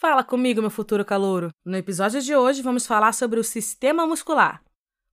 Fala comigo, meu futuro calouro. No episódio de hoje vamos falar sobre o sistema muscular.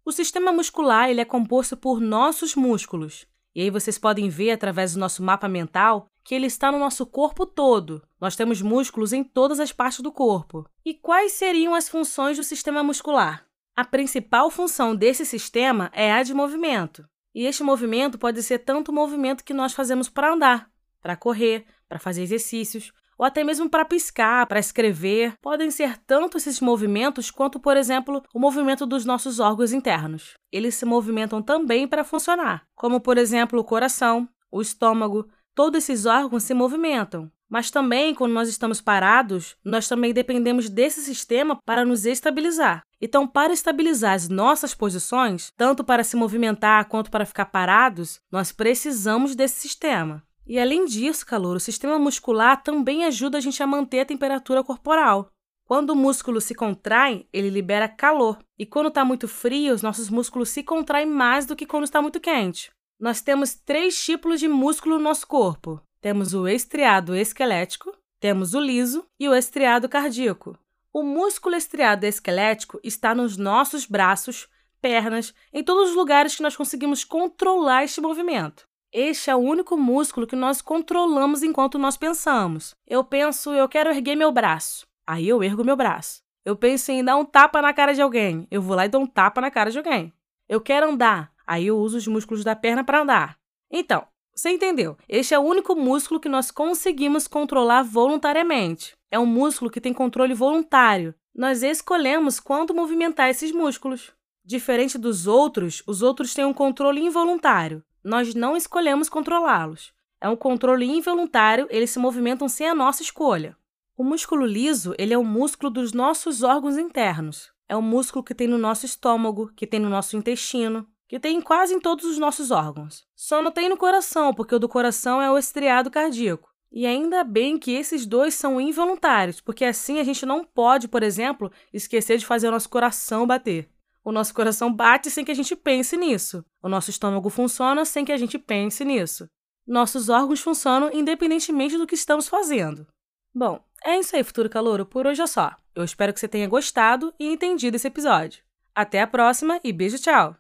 O sistema muscular ele é composto por nossos músculos. E aí vocês podem ver através do nosso mapa mental que ele está no nosso corpo todo. Nós temos músculos em todas as partes do corpo. E quais seriam as funções do sistema muscular? A principal função desse sistema é a de movimento. E este movimento pode ser tanto o movimento que nós fazemos para andar, para correr, para fazer exercícios, ou até mesmo para piscar, para escrever. Podem ser tanto esses movimentos quanto, por exemplo, o movimento dos nossos órgãos internos. Eles se movimentam também para funcionar, como, por exemplo, o coração, o estômago. Todos esses órgãos se movimentam. Mas também, quando nós estamos parados, nós também dependemos desse sistema para nos estabilizar. Então, para estabilizar as nossas posições, tanto para se movimentar quanto para ficar parados, nós precisamos desse sistema. E além disso, calor, o sistema muscular também ajuda a gente a manter a temperatura corporal. Quando o músculo se contrai, ele libera calor. E quando está muito frio, os nossos músculos se contraem mais do que quando está muito quente. Nós temos três tipos de músculo no nosso corpo: temos o estriado esquelético, temos o liso e o estriado cardíaco. O músculo estriado esquelético está nos nossos braços, pernas, em todos os lugares que nós conseguimos controlar este movimento. Este é o único músculo que nós controlamos enquanto nós pensamos. Eu penso, eu quero erguer meu braço. Aí eu ergo meu braço. Eu penso em dar um tapa na cara de alguém. Eu vou lá e dou um tapa na cara de alguém. Eu quero andar. Aí eu uso os músculos da perna para andar. Então, você entendeu? Este é o único músculo que nós conseguimos controlar voluntariamente. É um músculo que tem controle voluntário. Nós escolhemos quando movimentar esses músculos. Diferente dos outros, os outros têm um controle involuntário. Nós não escolhemos controlá-los. É um controle involuntário, eles se movimentam sem a nossa escolha. O músculo liso, ele é o músculo dos nossos órgãos internos. É o músculo que tem no nosso estômago, que tem no nosso intestino, que tem quase em todos os nossos órgãos. Só não tem no coração, porque o do coração é o estriado cardíaco. E ainda bem que esses dois são involuntários, porque assim a gente não pode, por exemplo, esquecer de fazer o nosso coração bater. O nosso coração bate sem que a gente pense nisso. O nosso estômago funciona sem que a gente pense nisso. Nossos órgãos funcionam independentemente do que estamos fazendo. Bom, é isso aí, futuro calouro. Por hoje é só. Eu espero que você tenha gostado e entendido esse episódio. Até a próxima e beijo, tchau!